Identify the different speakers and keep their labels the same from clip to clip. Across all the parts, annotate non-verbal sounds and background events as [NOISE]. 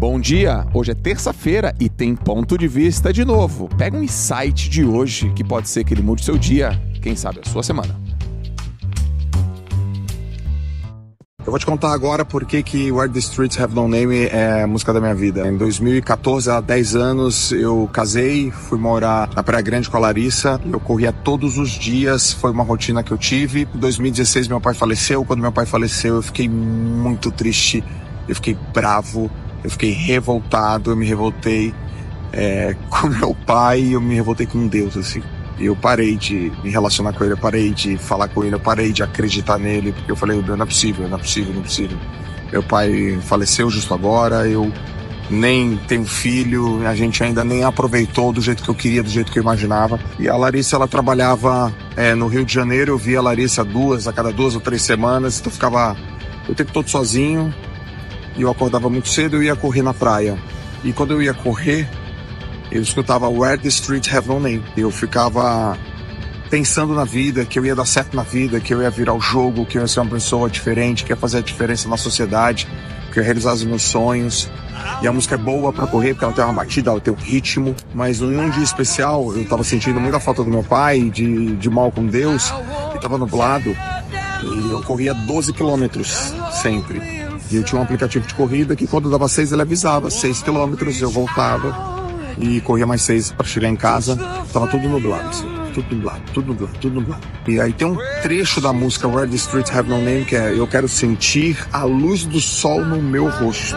Speaker 1: Bom dia! Hoje é terça-feira e tem ponto de vista de novo. Pega um insight de hoje que pode ser que ele mude seu dia, quem sabe a sua semana.
Speaker 2: Eu vou te contar agora por que que Where the Streets Have No Name é música da minha vida. Em 2014, há 10 anos, eu casei, fui morar na Praia Grande com a Larissa. Eu corria todos os dias, foi uma rotina que eu tive. Em 2016, meu pai faleceu. Quando meu pai faleceu, eu fiquei muito triste, eu fiquei bravo, eu fiquei revoltado, eu me revoltei é, [LAUGHS] com meu pai, eu me revoltei com Deus, assim. Eu parei de me relacionar com ele, eu parei de falar com ele, eu parei de acreditar nele, porque eu falei, não é possível, não é possível, não é possível. Meu pai faleceu justo agora, eu nem tenho filho, a gente ainda nem aproveitou do jeito que eu queria, do jeito que eu imaginava. E a Larissa, ela trabalhava é, no Rio de Janeiro, eu via a Larissa duas, a cada duas ou três semanas, então eu ficava o tempo todo sozinho, e eu acordava muito cedo eu ia correr na praia. E quando eu ia correr, eu escutava Where the Streets Have No Name. Eu ficava pensando na vida, que eu ia dar certo na vida, que eu ia virar o jogo, que eu ia ser uma pessoa diferente, que ia fazer a diferença na sociedade, que eu ia realizar os meus sonhos. E a música é boa para correr porque ela tem uma batida, ela tem um ritmo. Mas num dia especial, eu tava sentindo muita falta do meu pai, de, de mal com Deus, e tava nublado. E eu corria 12 quilômetros sempre. E eu tinha um aplicativo de corrida que quando dava seis ele avisava, seis quilômetros, eu voltava e corria mais seis para chegar em casa. Tava tudo nublado, assim, tudo nublado, tudo nublado, tudo nublado. E aí tem um trecho da música Where the Streets Have No Name que é Eu quero sentir a luz do sol no meu rosto.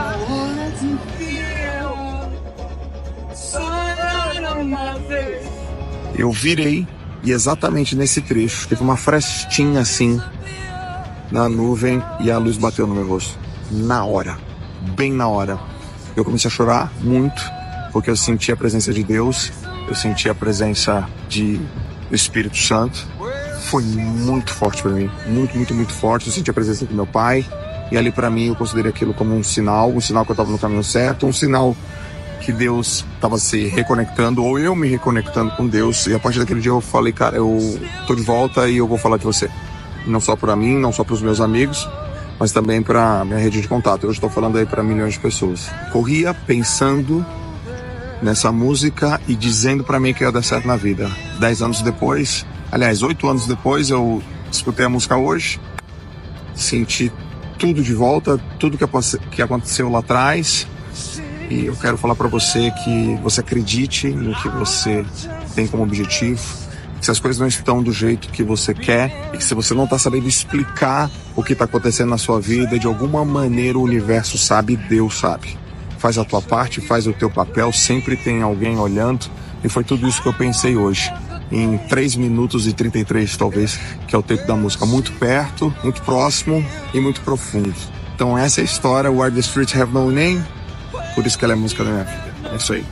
Speaker 2: Eu virei e exatamente nesse trecho teve uma frestinha assim na nuvem e a luz bateu no meu rosto na hora, bem na hora. Eu comecei a chorar muito, porque eu senti a presença de Deus, eu senti a presença de, do Espírito Santo. Foi muito forte para mim, muito, muito, muito forte. Eu senti a presença do meu pai, e ali para mim eu considerei aquilo como um sinal, um sinal que eu estava no caminho certo, um sinal que Deus estava se reconectando ou eu me reconectando com Deus. E a partir daquele dia eu falei, cara, eu tô de volta e eu vou falar de você. Não só para mim, não só para os meus amigos, mas também para minha rede de contato. Eu estou falando aí para milhões de pessoas. Corria pensando nessa música e dizendo para mim que ia dar certo na vida. Dez anos depois, aliás, oito anos depois, eu escutei a música hoje, senti tudo de volta, tudo que aconteceu lá atrás. E eu quero falar para você que você acredite no que você tem como objetivo se as coisas não estão do jeito que você quer e que se você não está sabendo explicar o que está acontecendo na sua vida, de alguma maneira o universo sabe, Deus sabe. Faz a tua parte, faz o teu papel, sempre tem alguém olhando e foi tudo isso que eu pensei hoje. Em 3 minutos e 33, talvez, que é o tempo da música. Muito perto, muito próximo e muito profundo. Então, essa é a história. Where the Streets Have No Name. Por isso que ela é música da minha vida. É isso aí.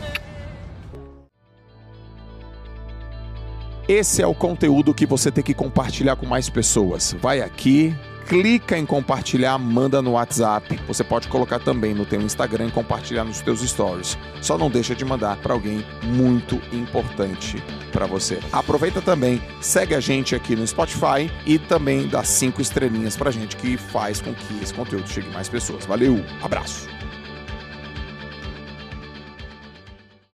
Speaker 1: Esse é o conteúdo que você tem que compartilhar com mais pessoas. Vai aqui, clica em compartilhar, manda no WhatsApp. Você pode colocar também no teu Instagram e compartilhar nos teus stories. Só não deixa de mandar para alguém muito importante para você. Aproveita também, segue a gente aqui no Spotify e também dá cinco estrelinhas pra gente que faz com que esse conteúdo chegue mais pessoas. Valeu, abraço.